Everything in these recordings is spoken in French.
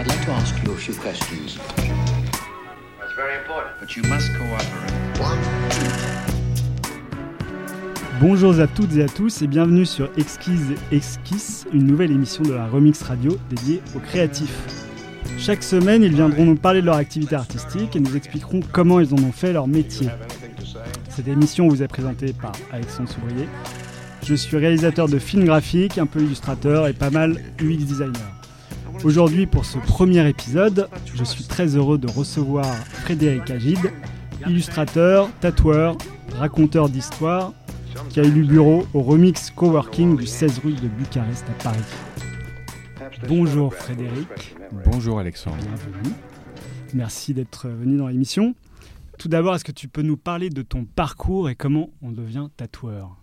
I'd like to ask you a few questions. That's very important. But you must cooperate. Bonjour à toutes et à tous et bienvenue sur Exquise Exquise, une nouvelle émission de la Remix Radio dédiée aux créatifs. Chaque semaine, ils viendront nous parler de leur activité artistique et nous expliqueront comment ils en ont fait leur métier. Cette émission vous est présentée par Alexandre Souvrier. Je suis réalisateur de films graphiques, un peu illustrateur et pas mal UX designer. Aujourd'hui, pour ce premier épisode, je suis très heureux de recevoir Frédéric Agide, illustrateur, tatoueur, raconteur d'histoire, qui a élu bureau au Remix Coworking du 16 rue de Bucarest à Paris. Bonjour Frédéric. Bonjour Alexandre. Bienvenue. Merci d'être venu dans l'émission. Tout d'abord, est-ce que tu peux nous parler de ton parcours et comment on devient tatoueur?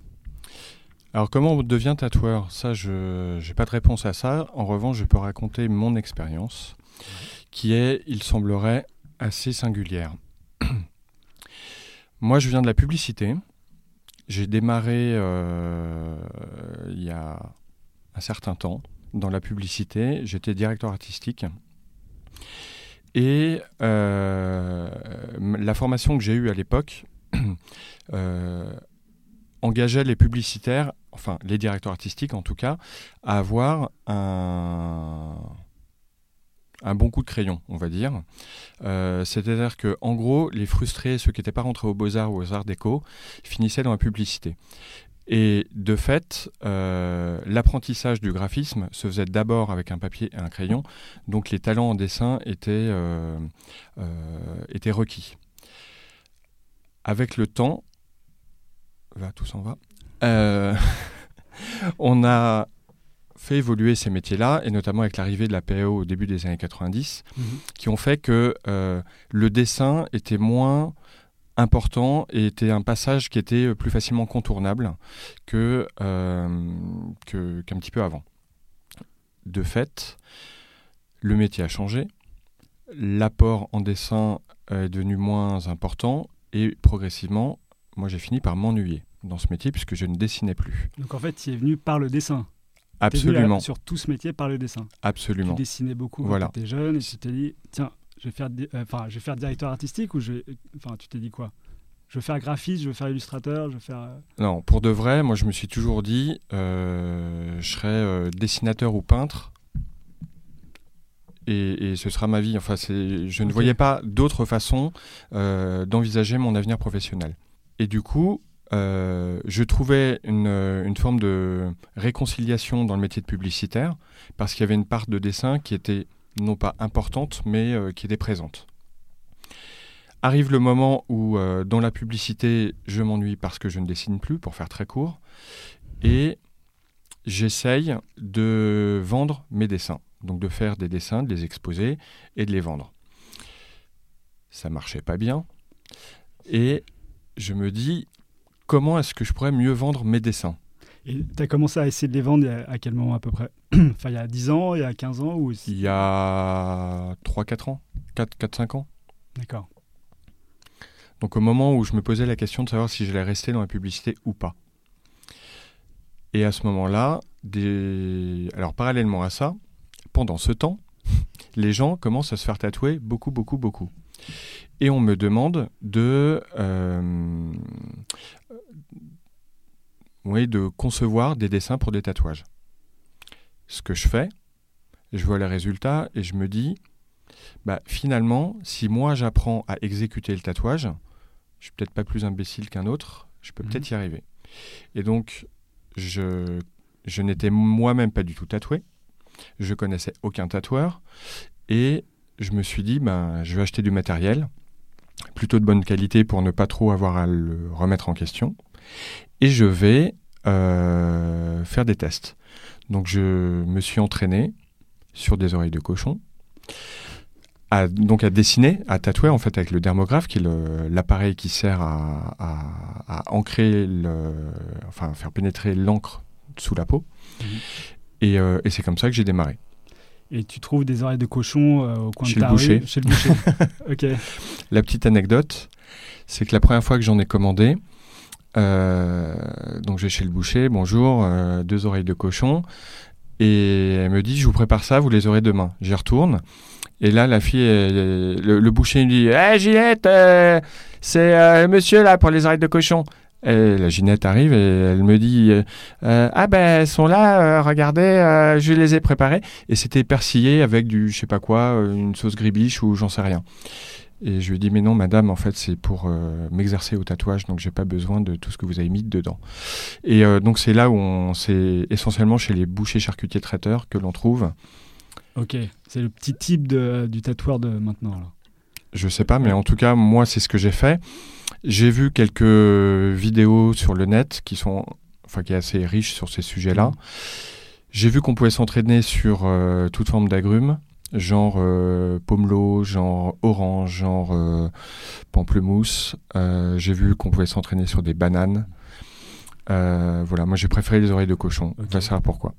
Alors comment on devient tatoueur? Ça, je n'ai pas de réponse à ça. En revanche, je peux raconter mon expérience, qui est, il semblerait, assez singulière. Moi, je viens de la publicité. J'ai démarré euh, il y a un certain temps dans la publicité. J'étais directeur artistique. Et euh, la formation que j'ai eue à l'époque euh, engageait les publicitaires, enfin les directeurs artistiques en tout cas, à avoir un, bon coup de crayon, on va dire. Euh, C'est-à-dire que, en gros, les frustrés, ceux qui n'étaient pas rentrés aux Beaux-Arts ou aux Arts Déco, finissaient dans la publicité. Et de fait, euh, l'apprentissage du graphisme se faisait d'abord avec un papier et un crayon, donc les talents en dessin étaient, euh, étaient requis. Avec le temps, va, tout s'en va, euh, on a fait évoluer ces métiers-là, et notamment avec l'arrivée de la PAO au début des années 90, qui ont fait que euh, le dessin était moins important et était un passage qui était plus facilement contournable que, euh, que- qu'un petit peu avant. De fait, le métier a changé, l'apport en dessin est devenu moins important et progressivement, moi j'ai fini par m'ennuyer dans ce métier puisque je ne dessinais plus. Donc en fait, tu es venu par le dessin. Absolument, à- sur tout ce métier par le dessin. absolument. Tu dessinais beaucoup Voilà. quand tu étais jeune et tu t'es dit, tiens, je vais faire, euh, enfin, je vais faire directeur artistique ou je vais, enfin, tu t'es dit quoi? Je veux faire graphiste, je veux faire illustrateur, je veux faire. euh, Non, pour de vrai, moi je me suis toujours dit, euh, je serai euh, dessinateur ou peintre. Et, et ce sera ma vie. Enfin, je ne voyais pas d'autre façon euh, d'envisager mon avenir professionnel. Et du coup, euh, je trouvais une, une forme de réconciliation dans le métier de publicitaire parce qu'il y avait une part de dessin qui était non pas importante, mais euh, qui était présente. Arrive le moment où, euh, dans la publicité, je m'ennuie parce que je ne dessine plus, pour faire très court, et j'essaye de vendre mes dessins. Donc de faire des dessins, de les exposer et de les vendre. Ça marchait pas bien. Et je me dis, comment est-ce que je pourrais mieux vendre mes dessins? Et tu as commencé à essayer de les vendre à quel moment à peu près? Enfin, il y a 10 ans, il y a 15 ans ou Il y a 3-4 ans 4-5 ans D'accord. Donc au moment où je me posais la question de savoir si j'allais rester dans la publicité ou pas. Et à ce moment-là, des... alors parallèlement à ça, pendant ce temps, les gens commencent à se faire tatouer beaucoup, beaucoup, beaucoup. Et on me demande de, euh, oui, de concevoir des dessins pour des tatouages. Ce que je fais, je vois les résultats et je me dis, bah, finalement, si moi j'apprends à exécuter le tatouage, je suis peut-être pas plus imbécile qu'un autre, je peux Mhm. peut-être y arriver. Et donc, je, je n'étais moi-même pas du tout tatoué, je connaissais aucun tatoueur, et je me suis dit, ben, je vais acheter du matériel, plutôt de bonne qualité pour ne pas trop avoir à le remettre en question, et je vais euh, faire des tests. Donc, je me suis entraîné sur des oreilles de cochon, à, donc à dessiner, à tatouer en fait avec le dermographe, qui est l'appareil qui sert à, à- à ancrer, le, enfin faire pénétrer l'encre sous la peau. Mhm. Et, euh, et c'est comme ça que j'ai démarré. Et tu trouves des oreilles de cochon euh, au coin Chez de le ta boucher. rue Chez le boucher. ok. La petite anecdote, c'est que la première fois que j'en ai commandé, euh, donc je vais chez le boucher, bonjour, euh, deux oreilles de cochon. Et elle me dit, je vous prépare ça, vous les aurez demain. J'y retourne. Et là, la fille, le, boucher me dit, hé Ginette, c'est monsieur là pour les oreilles de cochon. Et la Ginette arrive et elle me dit Ah ben elles sont là, regardez, je les ai préparées. Et c'était persillé avec du je sais pas quoi, une sauce gribiche ou j'en sais rien. Et je lui dit, mais non, madame, en fait, c'est pour euh, m'exercer au tatouage, donc j'ai pas besoin de tout ce que vous avez mis dedans. Et euh, donc, c'est là où on, c'est essentiellement chez les bouchers charcutiers traiteurs que l'on trouve. Ok, c'est le petit type de, du tatoueur de maintenant. Là. Je sais pas, mais en tout cas, moi, c'est ce que j'ai fait. J'ai vu quelques vidéos sur le net qui sont, enfin, qui est assez riche sur ces sujets-là. Mmh. J'ai vu qu'on pouvait s'entraîner sur euh, toute forme d'agrumes genre euh, pomelo, genre orange, genre euh, pamplemousse. Euh, j'ai vu qu'on pouvait s'entraîner sur des bananes. voilà, moi j'ai préféré les oreilles de cochon. Okay. Va savoir pourquoi?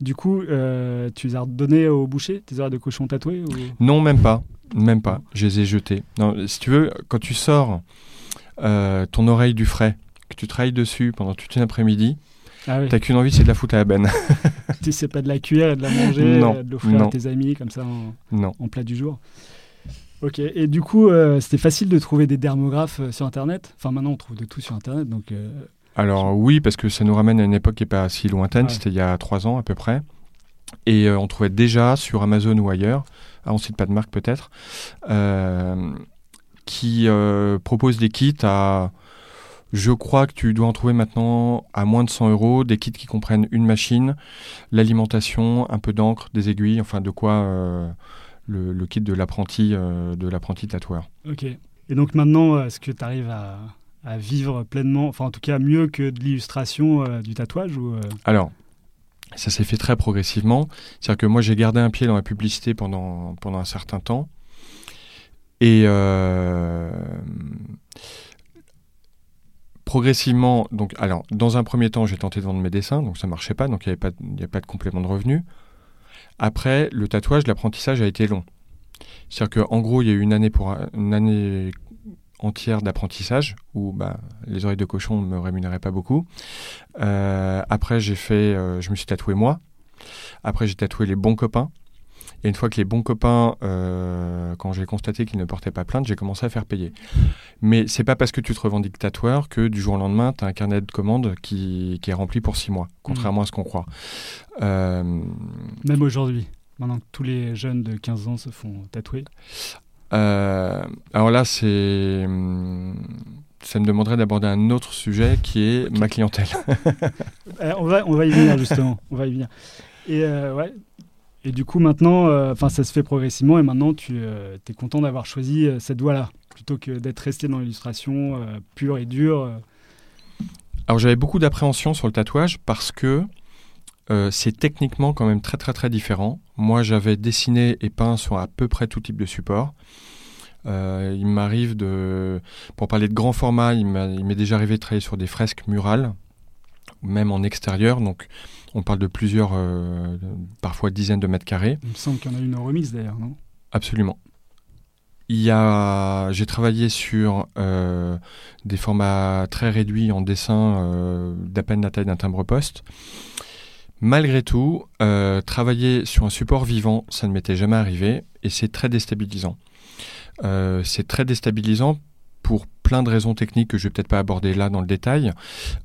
Du coup, tu les as redonnées au boucher, tes oreilles de cochon tatouées Non, même pas. Même pas. Je les ai jetées. Non, si tu veux, quand tu sors ton oreille du frais, que tu travailles dessus pendant toute une après-midi, ah T'as qu'une envie, c'est de la foutre à la benne. tu sais pas de la cuire et de la manger, non, de l'offrir à tes amis comme ça en, non. en plat du jour. Ok, et du coup, euh, c'était facile de trouver des dermographes euh, sur Internet? Enfin, maintenant, on trouve de tout sur Internet, donc... Euh, Alors oui, parce que ça nous ramène à une époque qui n'est pas si lointaine, c'était il y a trois ans à peu près. Et on trouvait déjà sur Amazon ou ailleurs, ah, on cite pas de marque peut-être, qui propose des kits à je crois que tu dois en trouver maintenant à moins de 100 euros, des kits qui comprennent une machine, l'alimentation, un peu d'encre, des aiguilles, enfin de quoi euh, le, kit de l'apprenti euh, de l'apprenti tatoueur. Ok. Et donc maintenant, est-ce que tu arrives à, vivre pleinement, enfin en tout cas mieux que de l'illustration euh, du tatouage ou, Alors, ça s'est fait très progressivement. C'est-à-dire que moi j'ai gardé un pied dans la publicité pendant, pendant un certain temps. Et progressivement, donc, alors, dans un premier temps, j'ai tenté de vendre mes dessins, donc ça marchait pas, donc il n'y avait pas de complément de revenu. Après, le tatouage, l'apprentissage a été long. C'est-à-dire qu'en gros, il y a eu une année, pour, une année entière d'apprentissage où bah, les oreilles de cochon ne me rémunéraient pas beaucoup. Euh, après, j'ai fait, euh, je me suis tatoué moi. Après, j'ai tatoué les bons copains. Et une fois que les bons copains, euh, quand j'ai constaté qu'ils ne portaient pas plainte, j'ai commencé à faire payer. Mais c'est pas parce que tu te revendiques tatoueur que du jour au lendemain, tu as un carnet de commandes qui, est rempli pour six mois, contrairement à ce qu'on croit. Euh, Même aujourd'hui, maintenant que tous les jeunes de 15 ans se font tatouer euh, Alors là, c'est ça me demanderait d'aborder un autre sujet qui est ma clientèle. on, va, on va y venir justement. On va y venir. Et ouais, et du coup, maintenant, euh, ça se fait progressivement et maintenant, tu euh, es content d'avoir choisi euh, cette voie-là plutôt que d'être resté dans l'illustration pure et dure. Alors, j'avais beaucoup d'appréhension sur le tatouage parce que c'est techniquement quand même très, très, très différent. Moi, j'avais dessiné et peint sur à peu près tout type de support. il m'arrive de, pour parler de grand format, il m'est déjà arrivé de travailler sur des fresques murales, même en extérieur. Donc, on parle de plusieurs, euh, parfois dizaines de mètres carrés. Il me semble qu'il y en a une en remix d'ailleurs, non? Absolument. Il y a, j'ai travaillé sur euh, des formats très réduits en dessin, euh, d'à peine la taille d'un timbre-poste. Malgré tout, travailler sur un support vivant, ça ne m'était jamais arrivé et c'est très déstabilisant. c'est très déstabilisant pour plein de raisons techniques que je vais peut-être pas aborder là dans le détail,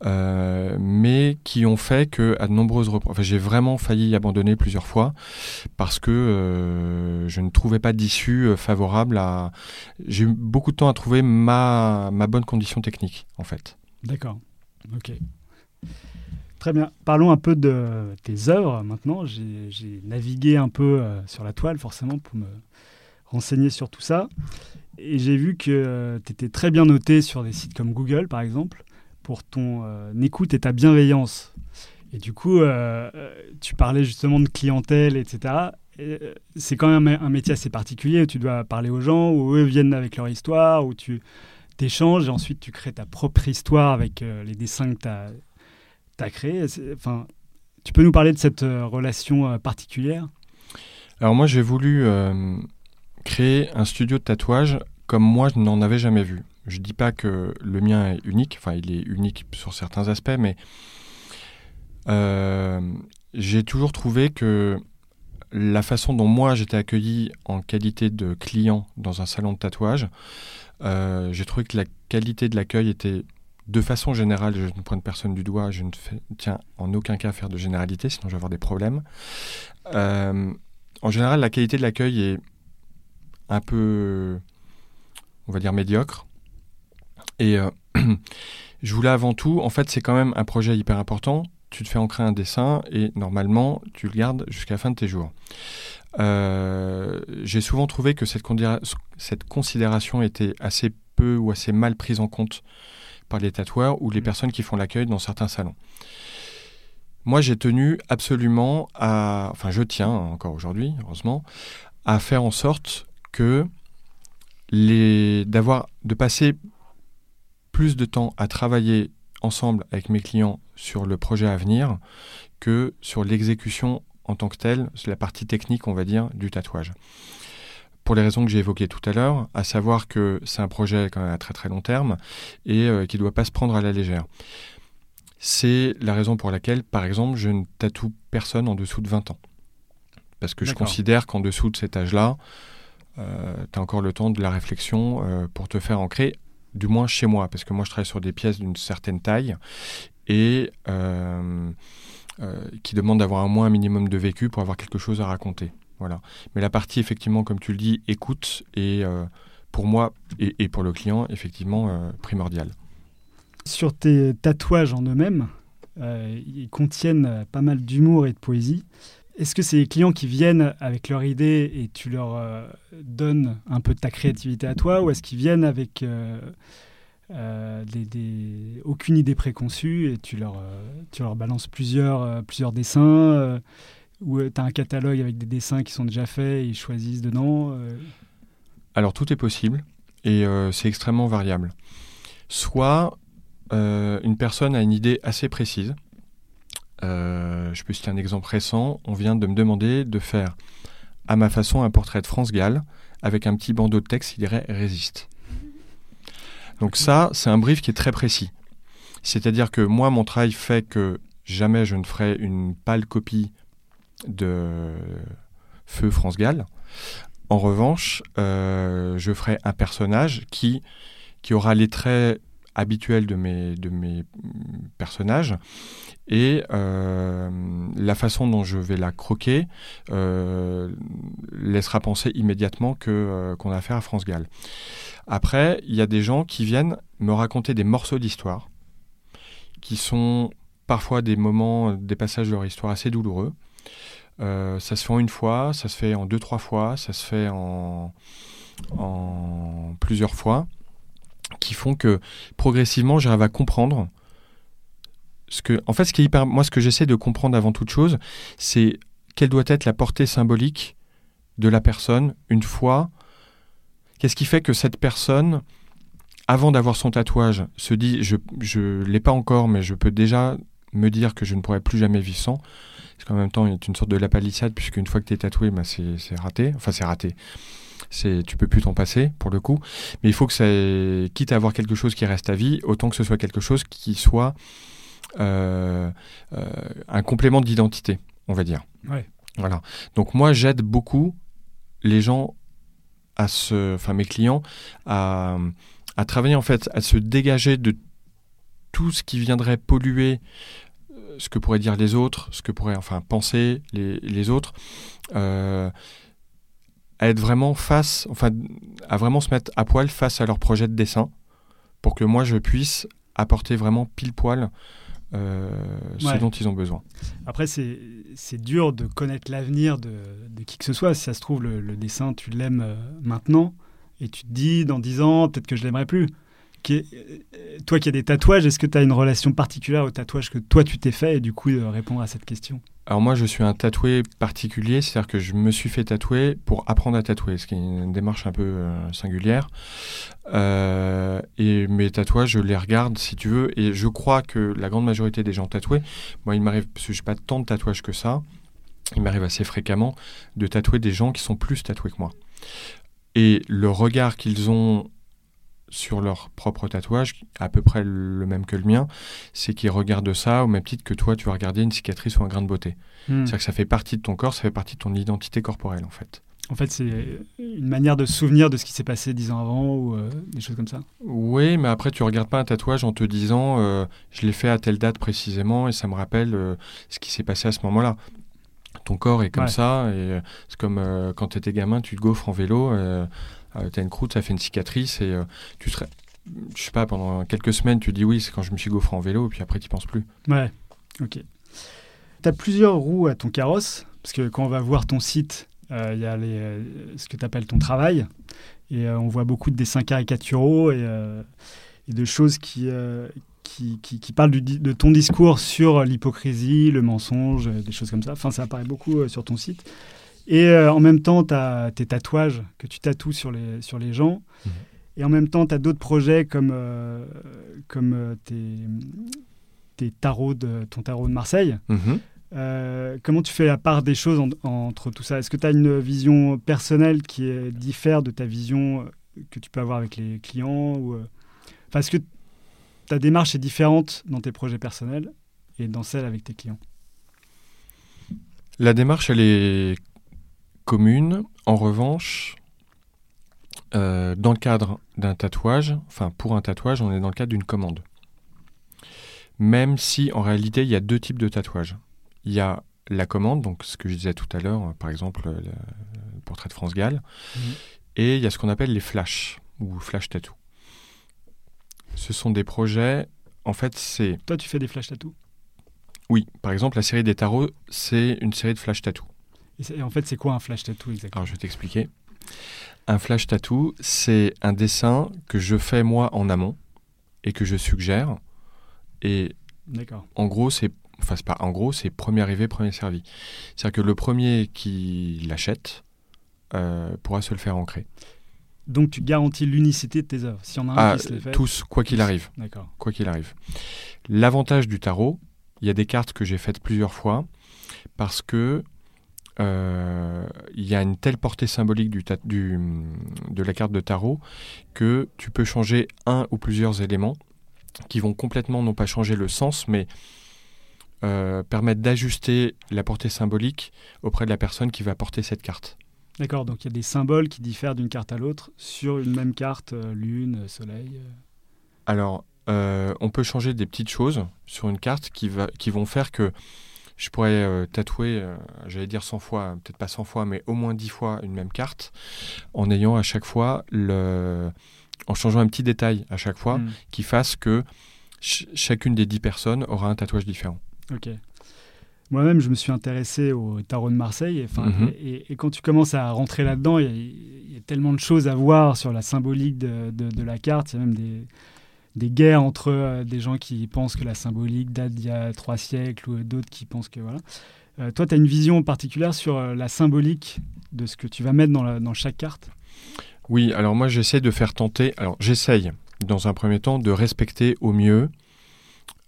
euh, mais qui ont fait que à de nombreuses reprises, j'ai vraiment failli abandonner plusieurs fois parce que euh, je ne trouvais pas d'issue euh, favorable à. J'ai eu beaucoup de temps à trouver ma, ma bonne condition technique en fait. D'accord. Ok. Très bien. Parlons un peu de tes œuvres maintenant. J'ai navigué un peu sur la toile forcément pour me renseigner sur tout ça. Et j'ai vu que euh, tu étais très bien noté sur des sites comme Google, par exemple, pour ton euh, écoute et ta bienveillance. Et du coup, euh, tu parlais justement de clientèle, etc. C'est quand même un métier assez particulier. Où tu dois parler aux gens, où eux viennent avec leur histoire, où tu t'échanges, et ensuite tu crées ta propre histoire avec les dessins que tu as, as, créés. Enfin, tu peux nous parler de cette relation particulière? Alors moi, j'ai voulu créer un studio de tatouage comme moi je n'en avais jamais vu. Je ne dis pas que le mien est unique, enfin il est unique sur certains aspects, mais euh, j'ai toujours trouvé que la façon dont moi j'étais accueilli en qualité de client dans un salon de tatouage, euh, j'ai trouvé que la qualité de l'accueil était de façon générale, je ne pointe personne du doigt, je ne tiens en aucun cas à faire de généralité, sinon je vais avoir des problèmes. Euh, en général, la qualité de l'accueil est un peu, on va dire, médiocre. Et euh, je voulais avant tout, en fait, c'est quand même un projet hyper important. Tu te fais ancrer un dessin et normalement, tu le gardes jusqu'à la fin de tes jours. Euh, j'ai souvent trouvé que cette, cette, considération était assez peu ou assez mal prise en compte par les tatoueurs ou les mmh. personnes qui font l'accueil dans certains salons. Moi, j'ai tenu absolument à, enfin, je tiens encore aujourd'hui, heureusement, à faire en sorte que les, d'avoir, de passer plus de temps à travailler ensemble avec mes clients sur le projet à venir que sur l'exécution en tant que telle, c'est la partie technique, on va dire, du tatouage. Pour les raisons que j'ai évoquées tout à l'heure, à savoir que c'est un projet quand même à très très long terme et euh, qui ne doit pas se prendre à la légère. C'est la raison pour laquelle, par exemple, je ne tatoue personne en dessous de 20 ans. Parce que je considère qu'en dessous de cet âge-là, euh, tu as encore le temps de la réflexion euh, pour te faire ancrer, du moins chez moi, parce que moi je travaille sur des pièces d'une certaine taille et euh, qui demande d'avoir un moins un minimum de vécu pour avoir quelque chose à raconter. Voilà. Mais la partie, effectivement, comme tu le dis, écoute, est euh, pour moi et, pour le client, effectivement, euh, primordiale. Sur tes tatouages en eux-mêmes, ils contiennent pas mal d'humour et de poésie. Est-ce que c'est les clients qui viennent avec leur idée et tu leur donnes un peu de ta créativité à toi ou est-ce qu'ils viennent avec euh, des, aucune idée préconçue et tu leur, euh, tu leur balances plusieurs, euh, plusieurs dessins ou tu as un catalogue avec des dessins qui sont déjà faits et ils choisissent dedans Alors tout est possible et c'est extrêmement variable. Soit une personne a une idée assez précise. Je peux citer un exemple récent. On vient de me demander de faire à ma façon un portrait de France Gall avec un petit bandeau de texte qui dirait résiste. Donc ça, c'est un brief qui est très précis. C'est-à-dire que moi, mon travail fait que jamais je ne ferai une pâle copie de Feu France Gall. En revanche, euh, je ferai un personnage qui aura les traits habituels de mes, de mes personnages et euh, la façon dont je vais la croquer euh, laissera penser immédiatement que qu'on a affaire à France Gall. Après, il y a des gens qui viennent me raconter des morceaux d'histoire, qui sont parfois des moments, des passages de leur histoire assez douloureux. Euh, ça se fait en une fois, ça se fait en deux, trois fois, ça se fait en plusieurs fois, qui font que progressivement j'arrive à comprendre ce que, en fait, ce qui est hyper, moi, ce que j'essaie de comprendre avant toute chose, c'est quelle doit être la portée symbolique de la personne une fois Qu'est-ce qui fait que cette personne, avant d'avoir son tatouage, se dit je ne l'ai pas encore, mais je peux déjà me dire que je ne pourrai plus jamais vivre sans Parce qu'en même temps, il y a une sorte de la palissade, puisqu'une fois que tu es tatoué, bah, c'est raté. Enfin, c'est raté. C'est, tu peux plus t'en passer pour le coup, mais il faut que ça, quitte à avoir quelque chose qui reste à vie, autant que ce soit quelque chose qui soit euh, euh, un complément d'identité, on va dire. Voilà. Donc moi, j'aide beaucoup les gens à ce, enfin mes clients, à, à travailler en fait, à se dégager de tout ce qui viendrait polluer euh, ce que pourraient dire les autres, ce que pourraient enfin penser les, les autres, euh, à être vraiment face, enfin à vraiment se mettre à poil face à leur projet de dessin, pour que moi je puisse apporter vraiment pile poil euh, ce dont ils ont besoin. Après, c'est dur de connaître l'avenir de, de, qui que ce soit. Si ça se trouve, le, dessin, tu l'aimes euh, maintenant, et tu te dis, dans 10 ans, peut-être que je l'aimerais plus. Qui euh, toi qui as des tatouages, est-ce que tu as une relation particulière au tatouage que toi tu t'es fait et du coup répondre à cette question? Alors moi, je suis un tatoué particulier, c'est-à-dire que je me suis fait tatouer pour apprendre à tatouer, ce qui est une démarche un peu euh, singulière. Euh, et mes tatouages, je les regarde si tu veux, et je crois que la grande majorité des gens tatoués, moi il m'arrive, parce que je n'ai pas tant de tatouages que ça, il m'arrive assez fréquemment de tatouer des gens qui sont plus tatoués que moi. Et le regard qu'ils ont sur leur propre tatouage, à peu près le même que le mien, c'est qu'ils regardent ça au même titre que toi, tu vas regarder une cicatrice ou un grain de beauté. Hmm. C'est-à-dire que ça fait partie de ton corps, ça fait partie de ton identité corporelle, en fait. En fait, c'est une manière de se souvenir de ce qui s'est passé dix ans avant ou euh, des choses comme ça. Oui, mais après, tu regardes pas un tatouage en te disant euh, je l'ai fait à telle date précisément et ça me rappelle euh, ce qui s'est passé à ce moment-là. Ton corps est comme Ouais. ça et c'est comme quand tu étais gamin, tu te gaufres en vélo, tu as une croûte, ça fait une cicatrice et euh, tu serais. Je sais pas, pendant quelques semaines, tu dis oui, c'est quand je me suis gaufré en vélo et puis après, tu penses plus. Ouais, ok. Tu as plusieurs roues à ton carrosse, parce que quand on va voir ton site, euh, il y a les, euh, ce que tu appelles ton travail, et on voit beaucoup de dessins caricaturaux et, de choses qui, qui, qui, parlent de ton discours sur l'hypocrisie, le mensonge, des choses comme ça. Enfin, ça apparaît beaucoup sur ton site. Et euh, en même temps, tu as tes tatouages que tu tatoues sur les, sur les gens. Mhm. Et en même temps, tu as d'autres projets comme, euh, comme euh, tes, tes tarots de, ton tarot de Marseille. Mhm. Euh, comment tu fais la part des choses en- entre tout ça? Est-ce que tu as une vision personnelle qui est, diffère de ta vision que tu peux avoir avec les clients ou, Est-ce que ta démarche est différente dans tes projets personnels et dans celle avec tes clients? La démarche, elle est commune. En revanche, euh, dans le cadre d'un tatouage, enfin pour un tatouage, on est dans le cadre d'une commande. Même si en réalité, il y a deux types de tatouages. Il y a la commande, donc ce que je disais tout à l'heure, euh, par exemple le, le portrait de France Gall, Mhm. et il y a ce qu'on appelle les flashs ou flash tattoo. Ce sont des projets, en fait, c'est Toi, tu fais des flash tattoos? oui, par exemple, la série des tarots, c'est une série de flash tattoo. Et, en fait, c'est quoi un flash tattoo exactement? Alors je vais t'expliquer. Un flash tattoo, c'est un dessin que je fais moi en amont et que je suggère. Et D'accord. en gros, c'est enfin pas en gros, c'est premier arrivé, premier servi. C'est-à-dire que le premier qui l'achète euh, pourra se le faire ancrer. Donc, tu garantis l'unicité de tes œuvres. S'il y en a un Ah, qui fait. tous, quoi qu'il arrive, D'accord. quoi qu'il arrive. L'avantage du tarot, il y a des cartes que j'ai faites plusieurs fois parce que il y a une telle portée symbolique du, de la carte de tarot que tu peux changer un ou plusieurs éléments qui vont complètement non pas changer le sens, mais euh, permettre d'ajuster la portée symbolique auprès de la personne qui va porter cette carte. D'accord. Donc, il y a des symboles qui diffèrent d'une carte à l'autre sur une même carte, euh, lune, soleil. euh. Alors, euh, on peut changer des petites choses sur une carte qui, va, qui vont faire que je pourrais euh, tatouer, euh, j'allais dire 100 fois, peut-être pas 100 fois, mais au moins 10 fois une même carte, en ayant à chaque fois le. en changeant un petit détail à chaque fois Hmm. qui fasse que ch- chacune des 10 personnes aura un tatouage différent. Ok. Moi-même, je me suis intéressé au tarot de Marseille. Et, Mhm. et, et quand tu commences à rentrer là-dedans, il y, a- il y a tellement de choses à voir sur la symbolique de, de- de la carte. Il y a même des, des guerres entre euh, des gens qui pensent que la symbolique date d'il y a trois siècles ou d'autres qui pensent que voilà. Euh, toi, tu as une vision particulière sur euh, la symbolique de ce que tu vas mettre dans, chaque carte? Oui, alors moi j'essaie de faire tenter. Alors j'essaye, dans un premier temps, de respecter au mieux,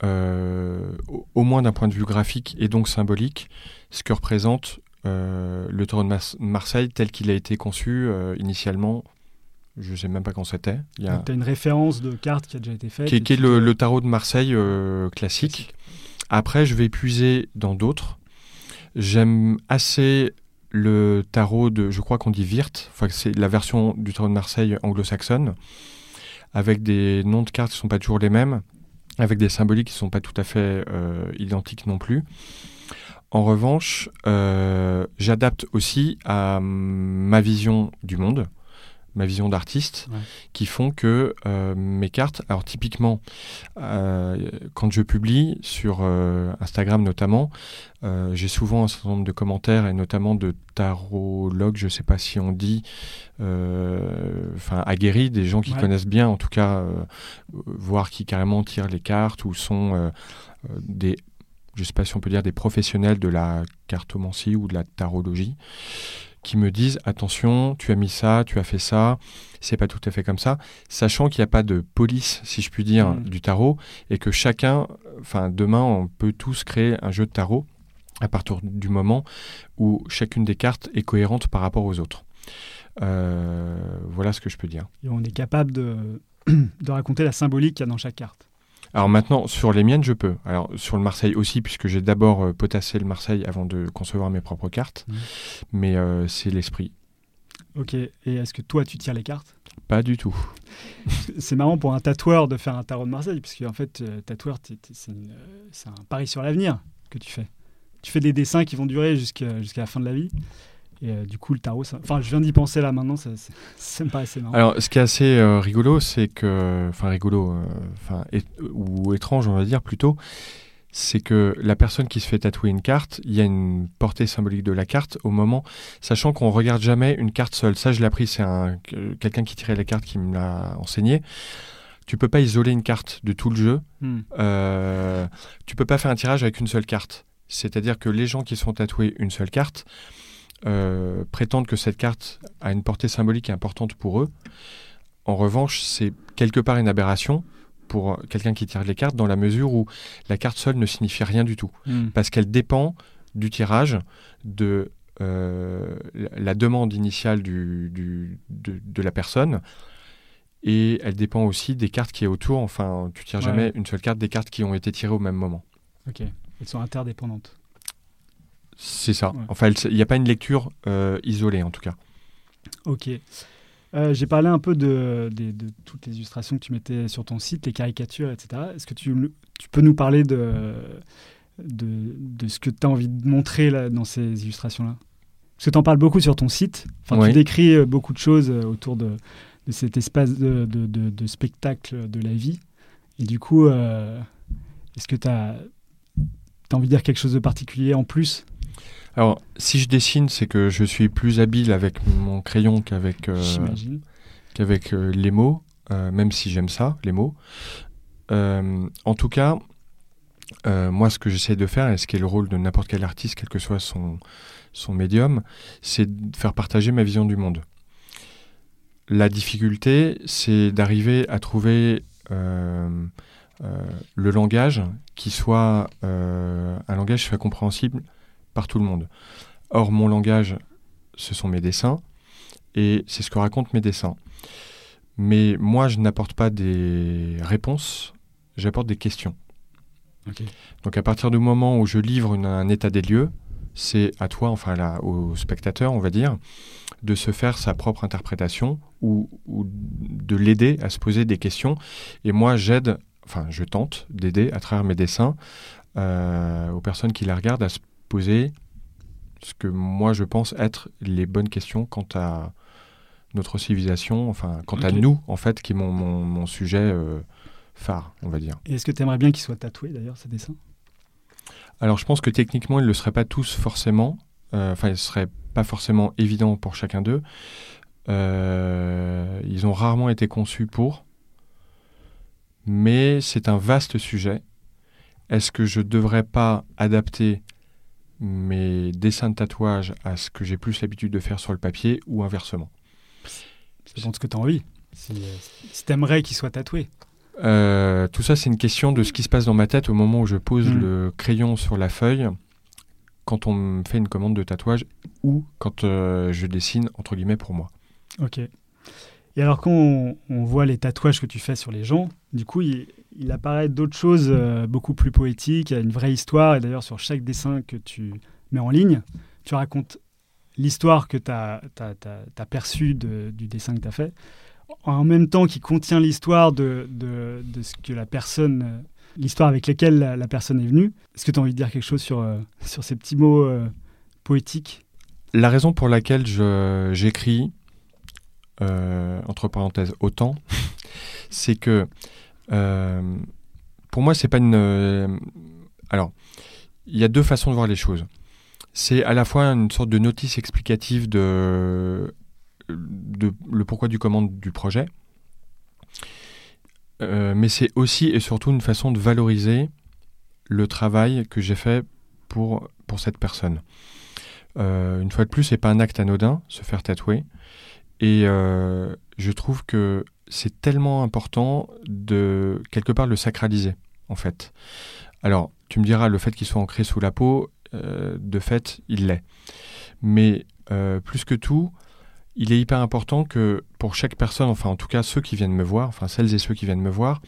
euh, au, moins d'un point de vue graphique et donc symbolique, ce que représente euh, le tarot de Marseille tel qu'il a été conçu euh, initialement. Je sais même pas quand c'était. Il y a- Tu as une référence de carte qui a déjà été faite qui est, qui le, tarot de Marseille euh, classique. Après, je vais puiser dans d'autres. J'aime assez le tarot de, je crois qu'on dit Wirth, enfin c'est la version du tarot de Marseille anglo-saxonne, avec des noms de cartes qui ne sont pas toujours les mêmes, avec des symboliques qui ne sont pas tout à fait euh, identiques non plus. En revanche, euh, j'adapte aussi à ma vision du monde, ma vision d'artiste, Ouais. qui font que euh, mes cartes, alors typiquement, euh, quand je publie sur euh, Instagram notamment, j'ai souvent un certain nombre de commentaires et notamment de tarologues, je ne sais pas si on dit, enfin aguerris, des gens qui Ouais. connaissent bien, en tout cas, voire qui carrément tirent les cartes ou sont des, je ne sais pas si on peut dire des professionnels de la cartomancie ou de la tarologie, qui me disent attention, tu as mis ça, tu as fait ça, c'est pas tout à fait comme ça, sachant qu'il n'y a pas de police, si je puis dire, Mm. du tarot, et que chacun, enfin demain, on peut tous créer un jeu de tarot à partir du moment où chacune des cartes est cohérente par rapport aux autres. Euh, voilà ce que je peux dire. Et on est capable de de raconter la symbolique qu'il y a dans chaque carte. Alors maintenant, sur les miennes, je peux. Alors sur le Marseille aussi, puisque j'ai d'abord euh, potassé le Marseille avant de concevoir mes propres cartes. Mhm. Mais euh, c'est l'esprit. Ok, et est-ce que toi tu tires les cartes? Pas du tout. C'est marrant pour un tatoueur de faire un tarot de Marseille, parce qu'en fait, euh, tatoueur, c'est un pari sur l'avenir que tu fais. Tu fais des dessins qui vont durer jusqu'à jusqu'à la fin de la vie. Et euh, du coup, le tarot, ça... enfin, je viens d'y penser là maintenant, ça, ça- ça me paraît assez marrant. Alors, ce qui est assez euh, rigolo, c'est que, enfin rigolo, euh, enfin ou étrange, on va dire plutôt, c'est que la personne qui se fait tatouer une carte, il y a une portée symbolique de la carte au moment, sachant qu'on regarde jamais une carte seule. Ça, je l'ai appris, c'est un que- quelqu'un qui tirait la carte qui me l'a enseigné. Tu peux pas isoler une carte de tout le jeu. Hmm. Euh, tu peux pas faire un tirage avec une seule carte. C'est-à-dire que les gens qui se font tatouer une seule carte euh, prétendent que cette carte a une portée symbolique importante pour eux. En revanche, c'est quelque part une aberration pour quelqu'un qui tire les cartes dans la mesure où la carte seule ne signifie rien du tout. Hmm. Parce qu'elle dépend du tirage, de euh, la- la demande initiale du, du- de, de la personne. Et elle dépend aussi des cartes qui est autour. Enfin, tu tires Ouais. jamais une seule carte des cartes qui ont été tirées au même moment. Ok, elles sont interdépendantes. C'est ça. Ouais. Enfin, il n'y a pas une lecture euh, isolée en tout cas. Ok. Euh, J'ai parlé un peu de, toutes les illustrations que tu mettais sur ton site, les caricatures, etc. Est-ce que tu, tu peux nous parler de, de, de ce que tu as envie de montrer là, dans ces illustrations-là? Parce que tu en parles beaucoup sur ton site. Enfin, Oui. Tu décris euh, beaucoup de choses autour de, cet espace de, spectacle de la vie. Et du coup, euh, est-ce que tu as, envie de dire quelque chose de particulier en plus? Alors, si je dessine, c'est que je suis plus habile avec mon crayon qu'avec euh, qu'avec euh, les mots, euh, même si j'aime ça, les mots. En tout cas, euh, moi, ce que j'essaie de faire, et ce qui est le rôle de n'importe quel artiste, quel que soit son, son médium, c'est de faire partager ma vision du monde. La difficulté, c'est d'arriver à trouver euh, euh, le langage qui soit un langage qui soit compréhensible par tout le monde. Or, mon langage, ce sont mes dessins, et c'est ce que racontent mes dessins. Mais moi, je n'apporte pas des réponses, j'apporte des questions. Donc à partir du moment où je livre une- un état des lieux, c'est à toi, enfin là, au spectateur, on va dire, de se faire sa propre interprétation ou, ou de l'aider à se poser des questions. Et moi, j'aide, enfin je tente d'aider à travers mes dessins euh, aux personnes qui la regardent à se poser ce que moi je pense être les bonnes questions quant à notre civilisation, enfin quant à nous en fait, qui est mon, mon- mon sujet euh, phare, on va dire. Et est-ce que tu aimerais bien qu'ils soient tatoués d'ailleurs, ces dessins Alors je pense que techniquement, ils ne le seraient pas tous forcément. Euh, Enfin, ils ne seraient pas forcément évidents pour chacun d'eux. Euh, ils ont rarement été conçus pour. Mais c'est un vaste sujet. Est-ce que je ne devrais pas adapter mes dessins de tatouage à ce que j'ai plus l'habitude de faire sur le papier ou inversement Ça dépend de ce que tu as envie. Si, euh, si t'aimerais qu'ils soient tatoués. Euh, tout ça, c'est une question de ce qui se passe dans ma tête au moment où je pose Mm. le crayon sur la feuille, quand on me fait une commande de tatouage ou quand euh, je dessine, entre guillemets, pour moi. Ok. Et alors quand on, on voit les tatouages que tu fais sur les gens, du coup, il, il apparaît d'autres choses euh, beaucoup plus poétiques, une vraie histoire, et d'ailleurs sur chaque dessin que tu mets en ligne, tu racontes l'histoire que tu as, perçue du dessin que tu as fait, en même temps qu'il contient l'histoire de, ce que la personne, l'histoire avec laquelle la, personne est venue. Est-ce que tu as envie de dire quelque chose sur, euh, ces petits mots euh, poétiques? La raison pour laquelle j'écris, entre parenthèses, autant, c'est que pour moi, c'est pas une. euh, alors, il y a deux façons de voir les choses. C'est à la fois une sorte de notice explicative de, le pourquoi du comment du projet, Euh, mais c'est aussi et surtout une façon de valoriser le travail que j'ai fait pour, pour cette personne. Euh, une fois de plus, c'est pas un acte anodin, se faire tatouer. Et euh, je trouve que c'est tellement important de quelque part le sacraliser, en fait. Alors, tu me diras, le fait qu'il soit ancré sous la peau, euh, de fait, il l'est. Mais euh, plus que tout, il est hyper important que pour chaque personne, enfin en tout cas ceux qui viennent me voir, enfin celles et ceux qui viennent me voir,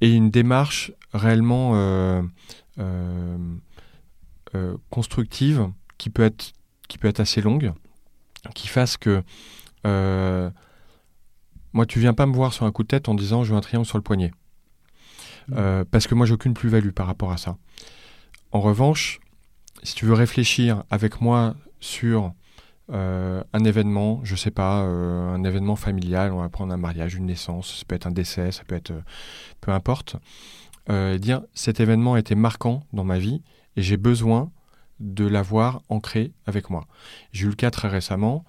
ait une démarche réellement euh, constructive qui peut, être, qui peut être assez longue, qui fasse que moi tu viens pas me voir sur un coup de tête en disant je veux un triangle sur le poignet. Mmh. parce que moi j'ai aucune plus-value par rapport à ça. En revanche, si tu veux réfléchir avec moi sur euh, un événement, je sais pas, euh, un événement familial, on va prendre un mariage, une naissance, ça peut être un décès, ça peut être euh, peu importe, dire cet événement a été marquant dans ma vie et j'ai besoin de l'avoir ancré avec moi. J'ai eu le cas très récemment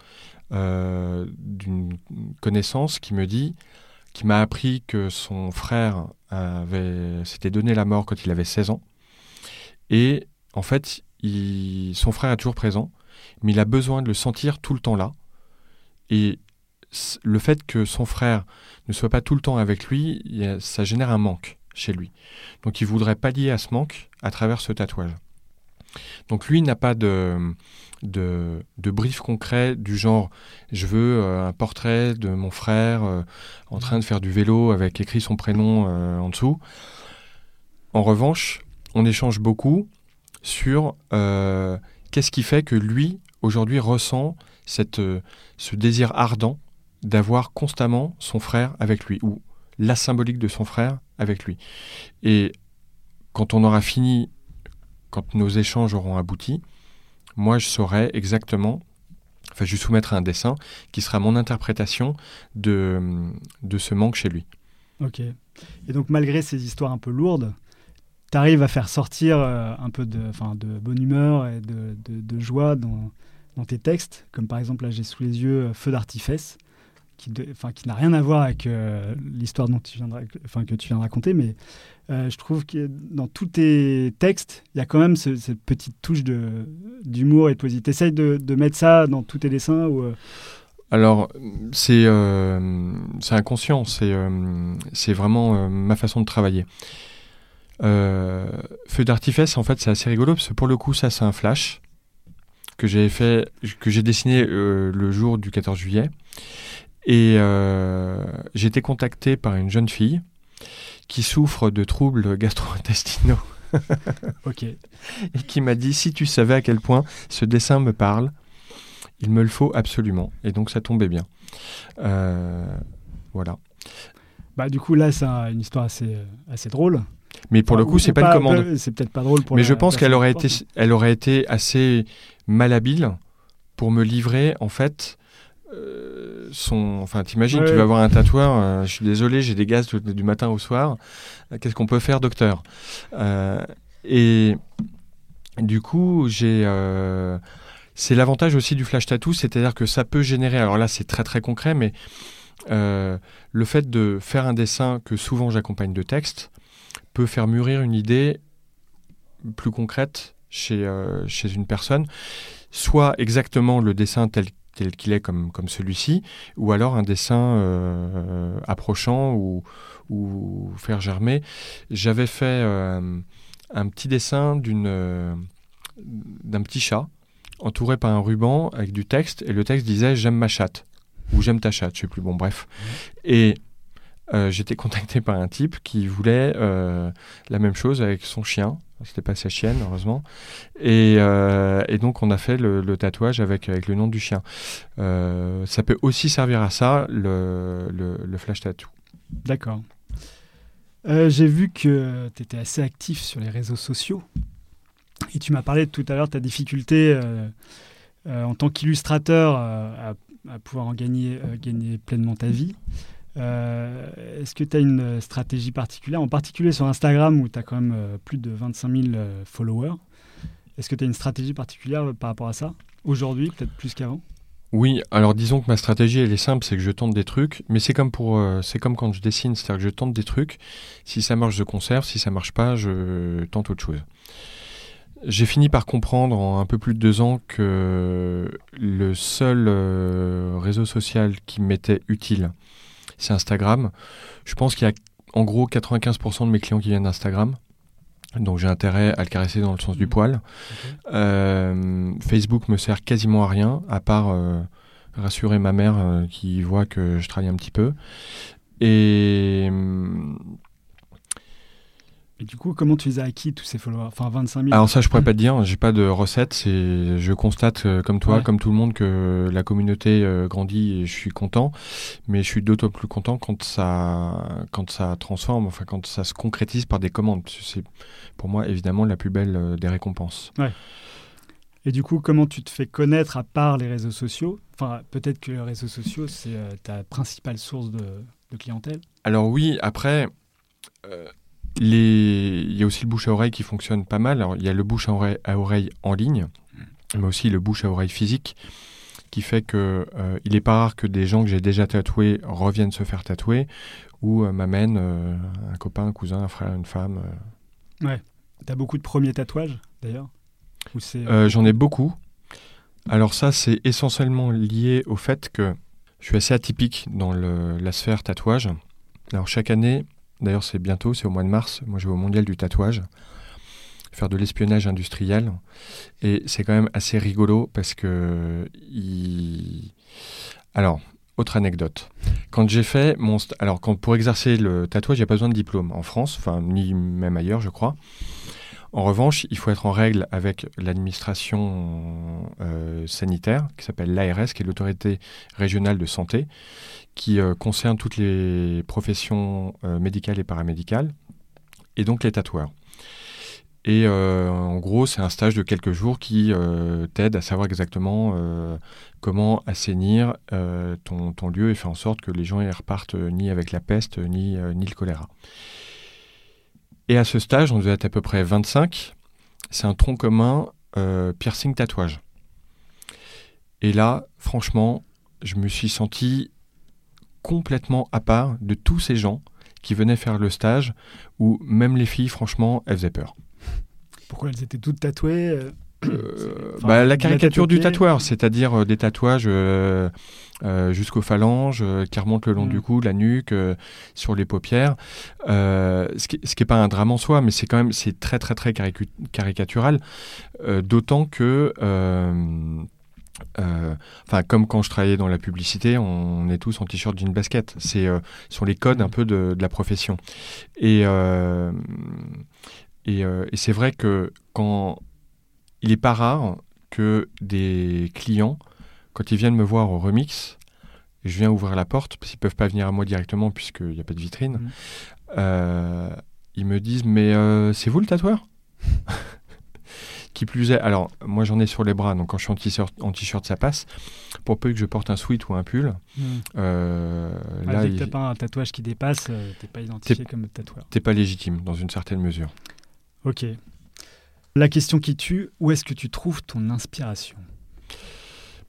d'une connaissance qui me dit, qui m'a appris que son frère avait s'était donné la mort quand il avait 16 ans et en fait, son frère est toujours présent mais il a besoin de le sentir tout le temps là. Et le fait que son frère ne soit pas tout le temps avec lui, ça génère un manque chez lui. Donc il voudrait pallier à ce manque à travers ce tatouage. Donc lui n'a pas de, de, brief concret du genre je veux euh, un portrait de mon frère euh, en train de faire du vélo avec écrit son prénom euh, en dessous. En revanche, on échange beaucoup sur qu'est-ce qui fait que lui aujourd'hui ressent ce désir ardent d'avoir constamment son frère avec lui, ou la symbolique de son frère avec lui. Et quand on aura fini, quand nos échanges auront abouti, moi je saurai exactement, enfin je lui soumettrai un dessin qui sera mon interprétation de, de ce manque chez lui. Ok. Et donc malgré ces histoires un peu lourdes, tu arrives à faire sortir euh, un peu de, de bonne humeur et de, de joie dans, dans tes textes, comme par exemple là j'ai sous les yeux euh, Feu d'artifice, qui, enfin, qui n'a rien à voir avec euh, l'histoire dont tu viens enfin, que tu viens de raconter, mais euh, je trouve que dans tous tes textes, il y a quand même cette petite touche d'humour et de poésie. Tu essayes de, de, mettre ça dans tous tes dessins ou, Alors, c'est c'est inconscient, c'est vraiment ma façon de travailler. Feu d'artifice, en fait, c'est assez rigolo parce que pour le coup, ça, c'est un flash que j'ai fait, que j'ai dessiné euh, le jour du 14 juillet. Et euh, j'ai été contacté par une jeune fille qui souffre de troubles gastro-intestinaux. ok. Et qui m'a dit si tu savais à quel point ce dessin me parle, il me le faut absolument. Et donc ça tombait bien. Euh, voilà. Bah, du coup, là, c'est une histoire assez, assez drôle. Mais pour le coup, c'est pas, pas, une commande. C'est peut-être pas drôle pour Mais je pense qu'elle aurait été, elle aurait été assez malhabile pour me livrer, en fait, euh. Enfin, t'imagines, tu vas avoir un tatoueur. Euh, je suis désolé, j'ai des gaz du, matin au soir. Euh, qu'est-ce qu'on peut faire, docteur? Et du coup, j'ai. c'est l'avantage aussi du flash tattoo, c'est-à-dire que ça peut générer. Alors là, c'est très très concret, mais le fait de faire un dessin que souvent j'accompagne de texte peut faire mûrir une idée plus concrète chez, euh, chez une personne, soit exactement le dessin tel tel qu'il est comme, comme celui-ci, ou alors un dessin euh, approchant ou, ou, faire germer. J'avais fait euh, un petit dessin d'une d'un petit chat entouré par un ruban avec du texte, et le texte disait J'aime ma chatte, ou J'aime ta chatte, je sais plus, bon bref. Et euh, j'étais contacté par un type qui voulait euh, la même chose avec son chien. C'était pas sa chienne, heureusement. Et, euh, donc, on a fait le, tatouage avec, le nom du chien. ça peut aussi servir à ça, le, flash tattoo. D'accord. J'ai vu que tu étais assez actif sur les réseaux sociaux. Et tu m'as parlé tout à l'heure de ta difficulté en tant qu'illustrateur à, pouvoir en gagner pleinement ta vie. Euh, est-ce que tu as une stratégie particulière, en particulier sur Instagram où tu as quand même euh, plus de 25 000 euh, followers? Est-ce que tu as une stratégie particulière par rapport à ça? Aujourd'hui, peut-être plus qu'avant? Oui, alors disons que ma stratégie elle est simple, c'est que je tente des trucs, mais c'est comme pour, comme quand je dessine, c'est-à-dire que je tente des trucs. Si ça marche, je conserve. Si ça marche pas, je tente autre chose. J'ai fini par comprendre en un peu plus de deux ans que le seul réseau social qui m'était utile, c'est Instagram. Je pense qu'il y a en gros 95% de mes clients qui viennent d'Instagram. Donc j'ai intérêt à le caresser dans le sens du mmh. poil. Euh, Facebook me sert quasiment à rien, à part euh, rassurer ma mère qui voit que je travaille un petit peu. Et et du coup, comment tu les as acquis tous ces followers? Enfin, 25 000 Alors ça, je pourrais pas te dire. J'ai pas de recette. C'est, je constate euh, comme toi, comme tout le monde, que la communauté euh, grandit et je suis content. Mais je suis d'autant plus content quand ça, quand ça transforme, enfin quand ça se concrétise par des commandes. C'est pour moi évidemment la plus belle euh, des récompenses. Ouais. Et du coup, comment tu te fais connaître à part les réseaux sociaux? Enfin, peut-être que les réseaux sociaux, c'est ta principale source de, clientèle. Alors oui, après. Il y a aussi le bouche à oreille qui fonctionne pas mal. Alors, il y a le bouche à oreille, en ligne, mais aussi le bouche à oreille physique, qui fait que euh, il n'est pas rare que des gens que j'ai déjà tatoués reviennent se faire tatouer ou euh, m'amènent euh, un copain, un cousin, un frère, une femme. Ouais. T'as beaucoup de premiers tatouages d'ailleurs? J'en ai beaucoup. Alors ça, c'est essentiellement lié au fait que je suis assez atypique dans la sphère tatouage. Alors chaque année, D'ailleurs, c'est bientôt, c'est au mois de mars. Moi, je vais au mondial du tatouage, faire de l'espionnage industriel. Et c'est quand même assez rigolo parce que. Alors, autre anecdote. Quand j'ai fait mon. Alors, pour exercer le tatouage, il n'y a pas besoin de diplôme en France, enfin, ni même ailleurs, je crois. En revanche, il faut être en règle avec l'administration euh, sanitaire, qui s'appelle l'ARS, qui est l'autorité régionale de santé, qui euh, concerne toutes les professions euh, médicales et paramédicales, et donc les tatoueurs. Et en gros, c'est un stage de quelques jours qui t'aide à savoir exactement comment assainir ton, lieu et faire en sorte que les gens ne repartent ni avec la peste ni le choléra. Et à ce stage, on devait être à peu près 25. C'est un tronc commun piercing tatouage. Et là, franchement, je me suis senti complètement à part de tous ces gens qui venaient faire le stage, où même les filles, franchement, elles faisaient peur. Pourquoi elles étaient toutes tatouées euh, euh, bah, La caricature du tatoueur, c'est-à-dire euh, des tatouages jusqu'aux phalanges, qui remontent le long du mm. cou, la nuque, sur les paupières. ce qui n'est pas un drame en soi, mais c'est quand même c'est très très très caricatural. D'autant que euh, enfin, comme quand je travaillais dans la publicité, on, est tous en t-shirt d'une basket. C'est euh, sont les codes un peu de, la profession. Et, euh, et, c'est vrai que quand il n'est pas rare que des clients, quand ils viennent me voir au remix, je viens ouvrir la porte, parce qu'ils peuvent pas venir à moi directement puisqu'il n'y a pas de vitrine. Mmh. ils me disent mais c'est vous le tatoueur qui plus est, alors moi j'en ai sur les bras, donc quand je suis en t-shirt, ça passe. Pour peu que je porte un sweat ou un pull, hmm. euh, ah, là, il... pas un tatouage qui dépasse, euh, t'es pas identifié comme tatoueur. T'es pas légitime dans une certaine mesure. Ok. La question qui tue, où est-ce que tu trouves ton inspiration?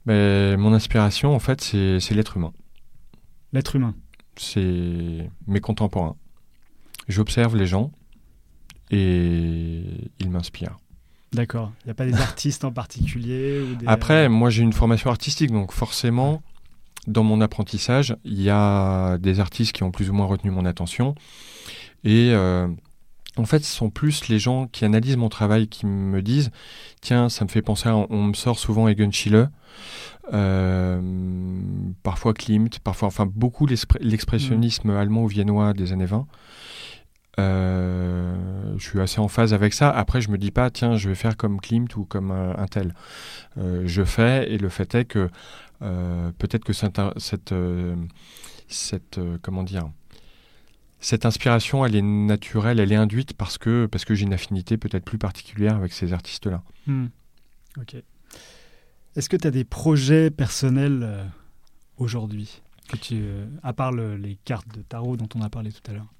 Mais, Mon inspiration, en fait, c'est l'être humain. L'être humain C'est mes contemporains. J'observe les gens et ils m'inspirent. D'accord. Il n'y a pas des artistes en particulier Après, moi j'ai une formation artistique, donc forcément, dans mon apprentissage, il y a des artistes qui ont plus ou moins retenu mon attention. Et euh, en fait, ce sont plus les gens qui analysent mon travail qui me disent Tiens, ça me fait penser à. On me sort souvent Egon Schiele, euh, parfois Klimt, parfois. Enfin, beaucoup l'expressionnisme mmh. allemand ou viennois des années 20. Euh, je suis assez en phase avec ça. Après, je me dis pas, tiens, je vais faire comme Klimt ou comme un, tel. Euh, je fais, et le fait est que peut-être que cette, cette, cette comment dire, cette inspiration, elle est naturelle, elle est induite parce que, parce que j'ai une affinité peut-être plus particulière avec ces artistes-là. Hmm. Ok. Est-ce que tu as des projets personnels aujourd'hui que tu, à part les cartes de tarot dont on a parlé tout à l'heure?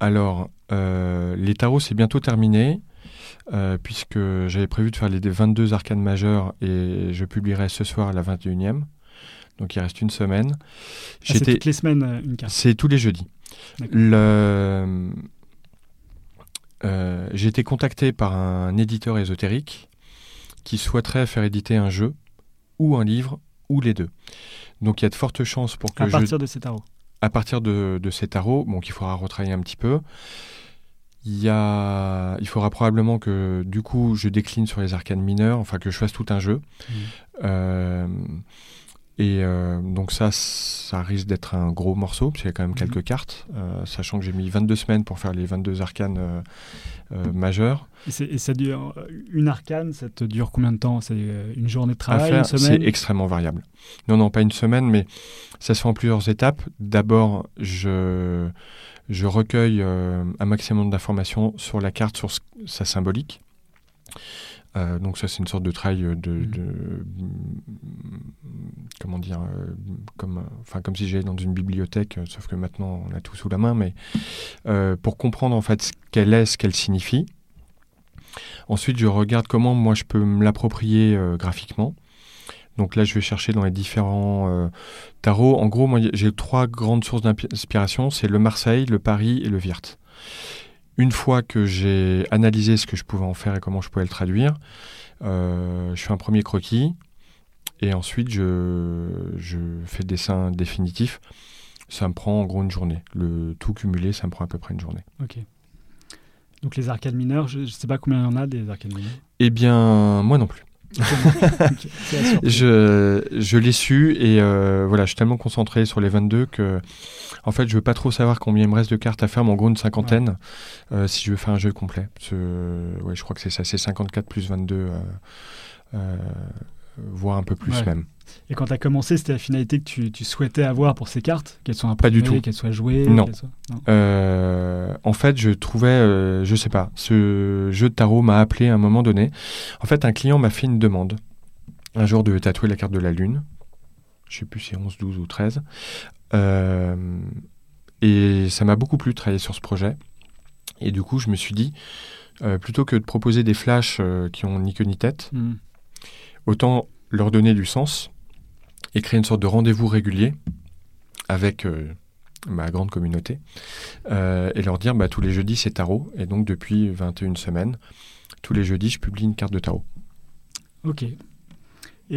Alors, euh, les tarots, c'est bientôt terminé, euh, puisque j'avais prévu de faire les 22 arcanes majeures et je publierai ce soir la 21e. Donc il reste une semaine. Ah, c'est toutes les semaines euh, une carte C'est tous les jeudis. J'ai été contacté par un éditeur ésotérique qui souhaiterait faire éditer un jeu ou un livre ou les deux. Donc il y a de fortes chances pour que... À partir de ces tarots à partir de, ces tarots, bon, qu'il faudra retravailler un petit peu, il, y a, il faudra probablement que du coup je décline sur les arcanes mineurs, enfin que je fasse tout un jeu. Mmh. Euh, Et euh, donc ça, ça risque d'être un gros morceau, parce qu'il y a quand même Mhm. quelques cartes, euh, sachant que j'ai mis 22 semaines pour faire les 22 arcanes euh, euh, majeures. Et, ça dure une arcane, ça te dure combien de temps? C'est une journée de travail, faire, une c'est extrêmement variable. Non, non, pas une semaine, mais ça se fait en plusieurs étapes. D'abord, je, je recueille un maximum d'informations sur la carte, sur sa symbolique. Euh, donc ça, c'est une sorte de travail de... de- comment dire euh, comme, enfin, comme si j'allais dans une bibliothèque, euh, sauf que maintenant, on a tout sous la main, mais pour comprendre en fait ce qu'elle est, ce qu'elle signifie. Ensuite, je regarde comment moi je peux me l'approprier graphiquement. Donc là, je vais chercher dans les différents tarots. En gros, moi, j'ai trois grandes sources d'inspiration. C'est le Marseille, le Paris et le Wirth. Une fois que j'ai analysé ce que je pouvais en faire et comment je pouvais le traduire, euh, je fais un premier croquis et ensuite je, je fais le dessin définitif. Ça me prend en gros une journée. Le tout cumulé, ça me prend à peu près une journée. Ok. Donc les arcades mineures, je ne sais pas combien il y en a des arcades mineures? Eh bien, moi non plus. Je, je l'ai su et euh, voilà, je suis tellement concentré sur les 22 que en fait, je veux pas trop savoir combien il me reste de cartes à faire, mais en gros une cinquantaine euh, si je veux faire un jeu complet. Parce que, ouais, je crois que c'est ça, c'est 54 plus 22, euh, voire un peu plus Ouais. même. Et quand tu as commencé, c'était la finalité que tu, tu souhaitais avoir pour ces cartes Qu'elles soient Pas du tout. qu'elles soient jouées Non. qu'elles soient- non. Euh, en fait, je trouvais, euh, je sais pas, ce jeu de tarot m'a appelé à un moment donné. En fait, un client m'a fait une demande un jour de tatouer la carte de la Lune. Je sais plus si c'est 11, 12 ou 13. Euh, et ça m'a beaucoup plu de travailler sur ce projet. Et du coup, je me suis dit, euh, plutôt que de proposer des flashs qui ont ni queue ni tête, Hmm. autant leur donner du sens et créer une sorte de rendez-vous régulier avec euh, ma grande communauté euh, et leur dire bah, tous les jeudis c'est tarot et donc depuis 21 semaines tous les jeudis je publie une carte de tarot Ok. Et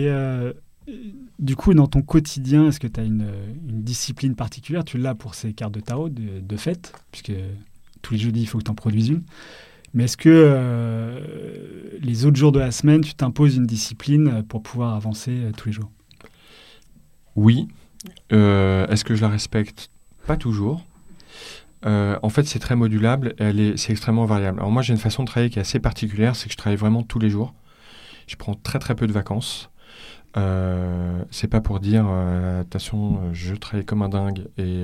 euh, du coup, dans ton quotidien, est-ce que tu as une, discipline particulière? Tu l'as pour ces cartes de tarot de, de fête, puisque tous les jeudis, il faut que tu en produises une. Mais est-ce que les autres jours de la semaine, tu t'imposes une discipline pour pouvoir avancer tous les jours? Oui Euh, est-ce que je la respecte? Pas toujours Euh, en fait, c'est très modulable et elle est, c'est extrêmement variable. Alors moi, j'ai une façon de travailler qui est assez particulière, c'est que je travaille vraiment tous les jours. Je prends très très peu de vacances. Euh, c'est pas pour dire euh, attention, je travaille comme un dingue. Et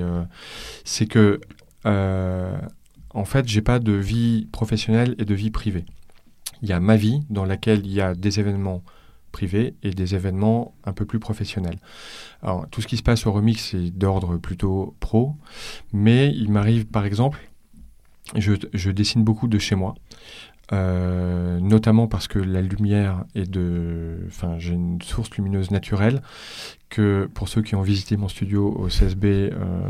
c'est que en fait, j'ai pas de vie professionnelle et de vie privée. Il y a ma vie dans laquelle il y a des événements privés et des événements un peu plus professionnels. Alors, tout ce qui se passe au remix, c'est d'ordre plutôt pro, mais il m'arrive, par exemple, je, dessine beaucoup de chez moi, euh, notamment parce que la lumière est de... Enfin, j'ai une source lumineuse naturelle que, pour ceux qui ont visité mon studio au CSB, euh,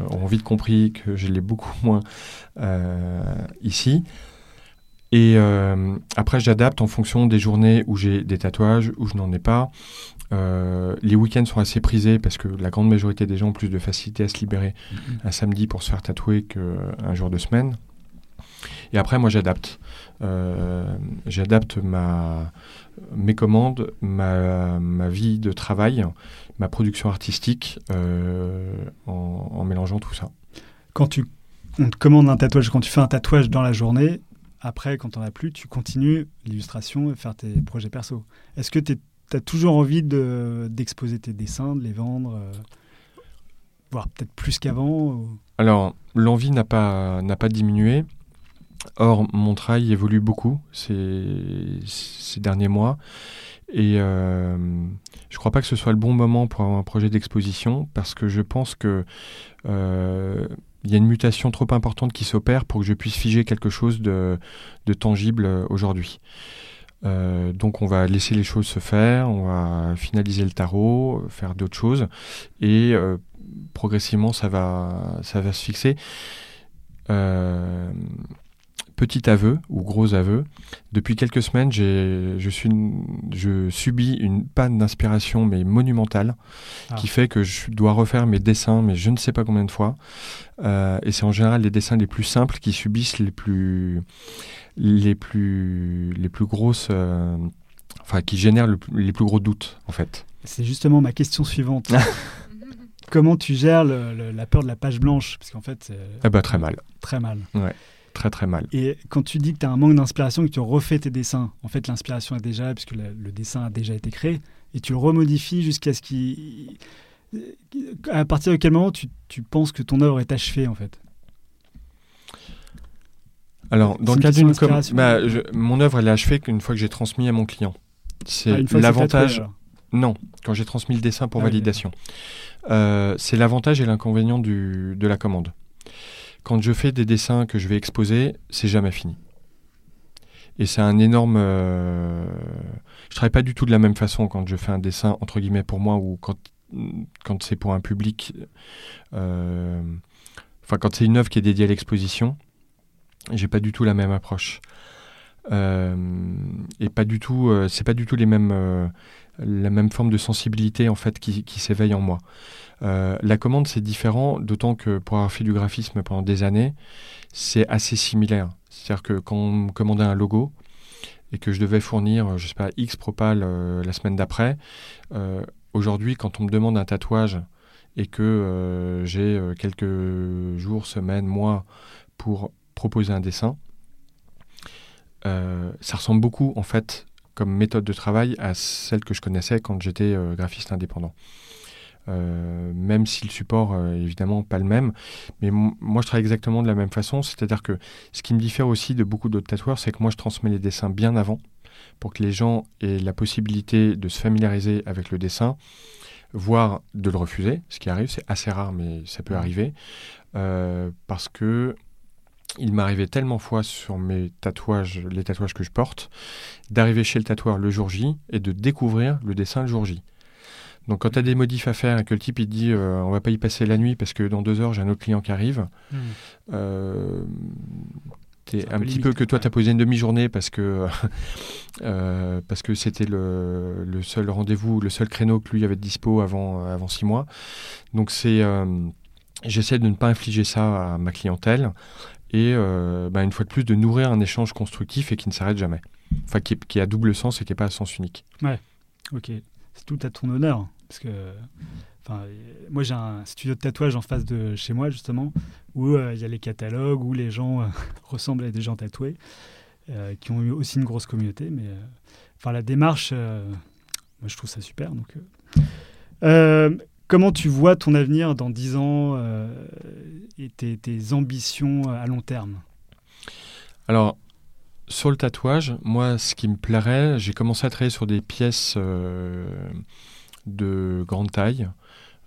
auront vite compris que je l'ai beaucoup moins euh, ici. Et euh, après, j'adapte en fonction des journées où j'ai des tatouages, où je n'en ai pas. Euh, les week-ends sont assez prisés parce que la grande majorité des gens ont plus de facilité à se libérer un samedi pour se faire tatouer qu'un jour de semaine. Et après, moi, j'adapte. Euh, j'adapte ma, mes commandes, ma, ma vie de travail, ma production artistique euh, en, en mélangeant tout ça. Quand tu, on te commande un tatouage, quand tu fais un tatouage dans la journée, après, quand on as plus, tu continues l'illustration et faire tes projets perso. Est-ce que tu as toujours envie de- d'exposer tes dessins, de les vendre, euh, voire peut-être plus qu'avant Alors, l'envie n'a pas, pas diminué. Or, mon travail évolue beaucoup ces, ces derniers mois. Et euh, je ne crois pas que ce soit le bon moment pour avoir un projet d'exposition parce que je pense que euh, il y a une mutation trop importante qui s'opère pour que je puisse figer quelque chose de, de tangible euh, aujourd'hui. Euh, donc on va laisser les choses se faire, on va finaliser le tarot, euh, faire d'autres choses et progressivement ça va, ça va se fixer. Euh, petit aveu ou gros aveu, depuis quelques semaines, j'ai- je, suis, je subis une panne d'inspiration mais monumentale Ah. qui fait que je dois refaire mes dessins mais je ne sais pas combien de fois. Euh, et c'est en général les dessins les plus simples qui subissent les plus, les plus, les plus grosses euh, enfin, qui génèrent le- les plus gros doutes, en fait. C'est justement ma question suivante. Comment tu gères le- le- la peur de la page blanche? Parce qu'en fait, Eh ben, très mal. très mal. Très, très mal. Et quand tu dis que tu as un manque d'inspiration et que tu refais tes dessins, en fait, l'inspiration est déjà là, puisque le, le dessin a déjà été créé, et tu le remodifies jusqu'à ce qu'il. À partir de quel moment tu, tu penses que ton œuvre est achevée, en fait? Alors, dans le question d'une com- bah, je- mon œuvre, elle est achevée qu'une fois que j'ai transmis à mon client. C'est Ah, l'avantage. Non, quand j'ai transmis le dessin pour Ah oui, validation. Euh, c'est l'avantage et l'inconvénient du- de la commande. Quand je fais des dessins que je vais exposer, c'est jamais fini. Et c'est un énorme. euh, Je travaille pas du tout de la même façon quand je fais un dessin entre guillemets pour moi ou quand quand c'est pour un public. euh, Enfin, quand c'est une œuvre qui est dédiée à l'exposition, j'ai pas du tout la même approche. Euh, et pas du tout. c'est pas du tout les mêmes. la même forme de sensibilité en fait qui s'éveille en moi. Euh, la commande c'est différent, d'autant que pour avoir fait du graphisme pendant des années, c'est assez similaire. C'est-à-dire que quand on me commandait un logo et que je devais fournir, je sais pas, X propal euh, la semaine d'après, euh, aujourd'hui quand on me demande un tatouage et que euh, j'ai euh, quelques jours, semaines, mois pour proposer un dessin, euh, ça ressemble beaucoup en fait comme méthode de travail à celle que je connaissais quand j'étais euh, graphiste indépendant. Euh, même si le support euh, évidemment pas le même, mais moi je travaille exactement de la même façon, c'est-à-dire que ce qui me diffère aussi de beaucoup d'autres tatoueurs, c'est que moi je transmets les dessins bien avant pour que les gens aient la possibilité de se familiariser avec le dessin, voire de le refuser, ce qui arrive, c'est assez rare, mais ça peut arriver, euh, parce que il m'arrivait tellement fois sur mes tatouages, les tatouages que je porte, d'arriver chez le tatoueur le jour J et de découvrir le dessin le jour J. Donc quand tu as des modifs à faire et que le type il te dit euh, on va pas y passer la nuit parce que dans deux heures j'ai un autre client qui arrive, euh, C'est un petit limite, peu que toi ouais. tu as posé une demi-journée parce que euh, parce que c'était le, le seul rendez-vous, le seul créneau que lui avait de dispo avant, avant six mois. Donc c'est euh, j'essaie de ne pas infliger ça à ma clientèle et euh, bah, une fois de plus de nourrir un échange constructif et qui ne s'arrête jamais. Enfin qui, est- qui double sens et qui n'est pas à sens unique. Ok, c'est tout à ton honneur. Parce que, enfin, moi j'ai un studio de tatouage en face de chez moi justement, où euh, il y a les catalogues, où les gens euh, ressemblent à des gens tatoués, euh, qui ont eu aussi une grosse communauté. Mais, enfin, la démarche, moi je trouve ça super. Donc, comment tu vois ton avenir dans 10 ans et tes, ambitions à long terme? Alors, sur le tatouage, moi, ce qui me plairait, j'ai commencé à travailler sur des pièces de grande taille.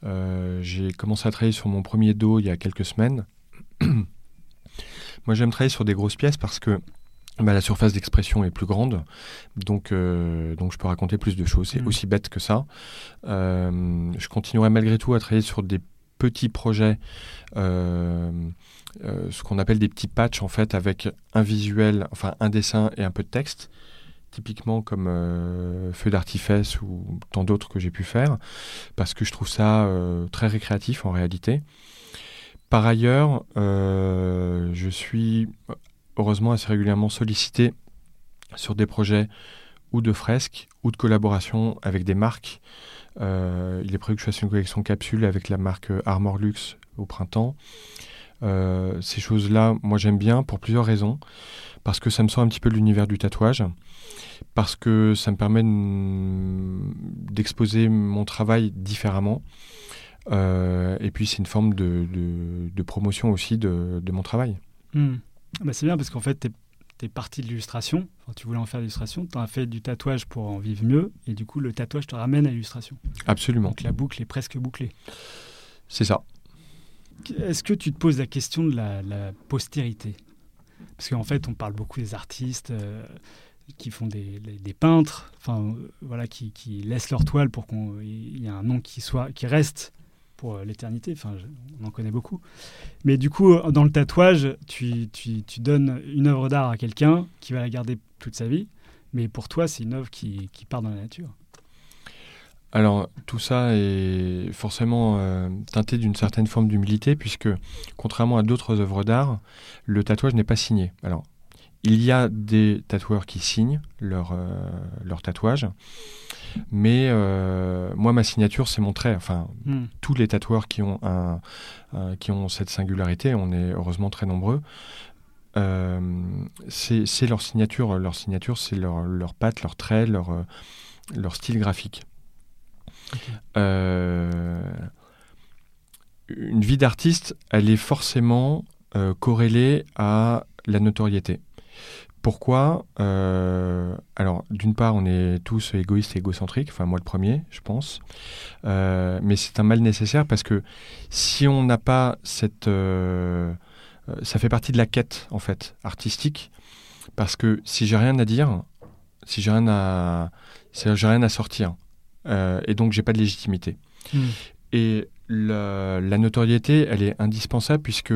Euh, j'ai commencé à travailler sur mon premier dos il y a quelques semaines. moi, j'aime travailler sur des grosses pièces parce que bah, la surface d'expression est plus grande, donc, euh, donc je peux raconter plus de choses. C'est Mhm. aussi bête que ça. Euh, je continuerai malgré tout à travailler sur des petits projets, ce qu'on appelle des petits patchs en fait, avec un visuel, enfin un dessin et un peu de texte, typiquement comme euh, Feu d'artifice ou tant d'autres que j'ai pu faire, parce que je trouve ça euh, très récréatif en réalité. Par ailleurs, euh, je suis heureusement assez régulièrement sollicité sur des projets ou de fresques ou de collaboration avec des marques. Il est prévu que je fasse une collection capsule avec la marque Armor Luxe au printemps. Ces choses-là, moi j'aime bien pour plusieurs raisons. Parce que ça me sort un petit peu de l'univers du tatouage, parce que ça me permet de- d'exposer mon travail différemment. Euh, et puis c'est une forme de, de- de promotion aussi de, de mon travail. Hmm. Ah bah, c'est bien parce qu'en fait, tu es, parti de l'illustration. Enfin, tu voulais en faire l'illustration. Tu as fait du tatouage pour en vivre mieux. Et du coup, le tatouage te ramène à l'illustration. Absolument, Donc la boucle est presque bouclée. c'est ça. Est-ce que tu te poses la question de la, la postérité? Parce qu'en fait, on parle beaucoup des artistes euh, qui font des, peintres, enfin euh, voilà, qui, qui laissent leur toile pour qu'il y ait un nom qui soit, qui reste pour euh, l'éternité. Enfin, on en connaît beaucoup. Mais du coup, euh, dans le tatouage, tu, tu- tu donnes une œuvre d'art à quelqu'un qui va la garder toute sa vie. Mais pour toi, c'est une œuvre qui, qui part dans la nature. Alors, tout ça est forcément teinté d'une certaine forme d'humilité, puisque, contrairement à d'autres œuvres d'art, le tatouage n'est pas signé. Alors, il y a des tatoueurs qui signent leur, leur tatouage, mais moi, ma signature, c'est mon trait. Enfin, Hmm. tous les tatoueurs qui ont, un, un- qui ont cette singularité, on est heureusement très nombreux, euh, c'est leur signature. Leur signature, c'est leur, leur patte, leur trait, leur, euh, leur style graphique. Euh, une vie d'artiste, elle est forcément euh, corrélée à la notoriété. Pourquoi Euh, Alors, d'une part, on est tous égoïstes et égocentriques, enfin moi le premier, je pense. Euh, mais c'est un mal nécessaire parce que si on n'a pas cette... euh, ça fait partie de la quête, en fait, artistique. Parce que si j'ai rien à dire, si j'ai rien à, si j'ai rien à sortir, et donc j'ai pas de légitimité. Hmm. Et la, la notoriété, elle est indispensable puisque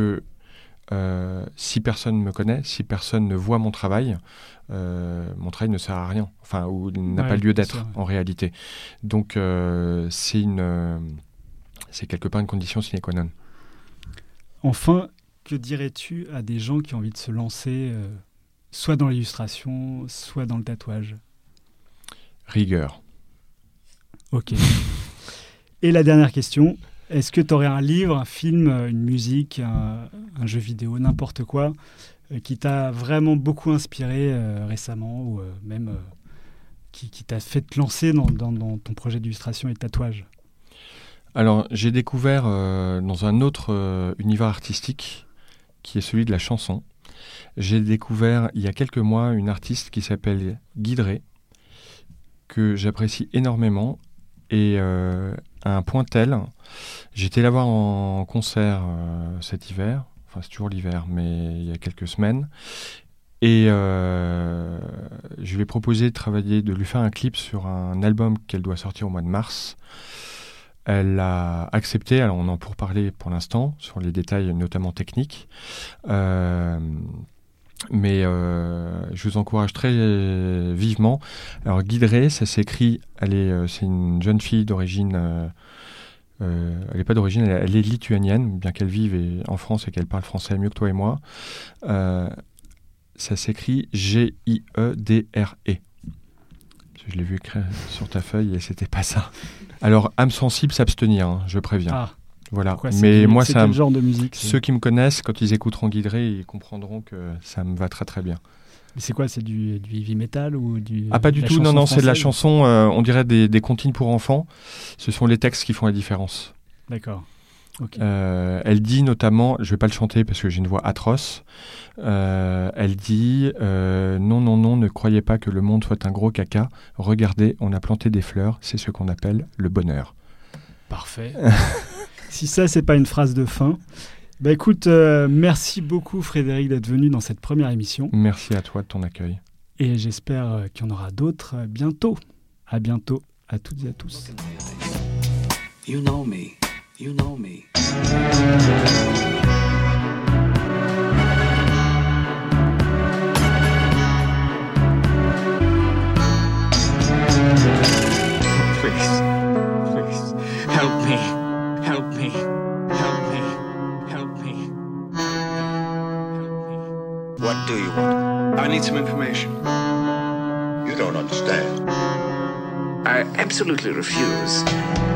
euh, si personne me connaît, si personne ne voit mon travail, euh, mon travail ne sert à rien, enfin, ou n'a Ouais, pas lieu d'être en réalité. Donc, euh, c'est une, c'est quelque part une condition sine qua non. Enfin, que dirais-tu à des gens qui ont envie de se lancer, soit dans l'illustration, soit dans le tatouage? Rigueur. Ok. Et la dernière question, est-ce que tu aurais un livre, un film, une musique, un, jeu vidéo, n'importe quoi, euh, qui t'a vraiment beaucoup inspiré euh, récemment ou euh, même qui, t'a fait te lancer dans, ton projet d'illustration et de tatouage? Alors, j'ai découvert dans un autre univers artistique, qui est celui de la chanson, j'ai découvert il y a quelques mois une artiste qui s'appelle Guidré, que j'apprécie énormément, et un point tel, j'étais la voir en concert euh, cet hiver, enfin c'est toujours l'hiver, mais il y a quelques semaines, et euh, je lui ai proposé de travailler, de lui faire un clip sur un album qu'elle doit sortir au mois de mars. Elle a accepté, alors on en pour parler pour l'instant, sur les détails notamment techniques. Euh, mais euh, je vous encourage très euh, vivement. Alors Guidré, ça s'écrit, elle euh, c'est une jeune fille d'origine, elle n'est pas d'origine, elle, est lituanienne, bien qu'elle vive en France et qu'elle parle français mieux que toi et moi. Ça s'écrit G-I-E-D-R-E. Je l'ai vu écrire sur ta feuille et c'était pas ça. Alors, âme sensible, s'abstenir, hein, je préviens. Ah, voilà. quoi, Mais moi, ça, quel genre de musique ceux qui me connaissent, quand ils écouteront Guidré, ils comprendront que ça me va très très bien. Mais C'est quoi C'est du, du heavy metal ou du Ah, pas du tout, non, non, c'est de la chanson, euh, on dirait des, des comptines pour enfants. Ce sont les textes qui font la différence. D'accord. Ok. Euh, elle dit notamment, je vais pas le chanter parce que j'ai une voix atroce, euh, elle dit euh, Non, non, non, ne croyez pas que le monde soit un gros caca. Regardez, on a planté des fleurs, c'est ce qu'on appelle le bonheur. Parfait. si ça, c'est pas une phrase de fin. Bah écoute, euh, merci beaucoup Frédéric d'être venu dans cette première émission Merci à toi de ton accueil. et j'espère euh, qu'il y en aura d'autres euh, bientôt. À bientôt à toutes et à tous. You know me. You know me. What do you want? I need some information. You don't understand. I absolutely refuse.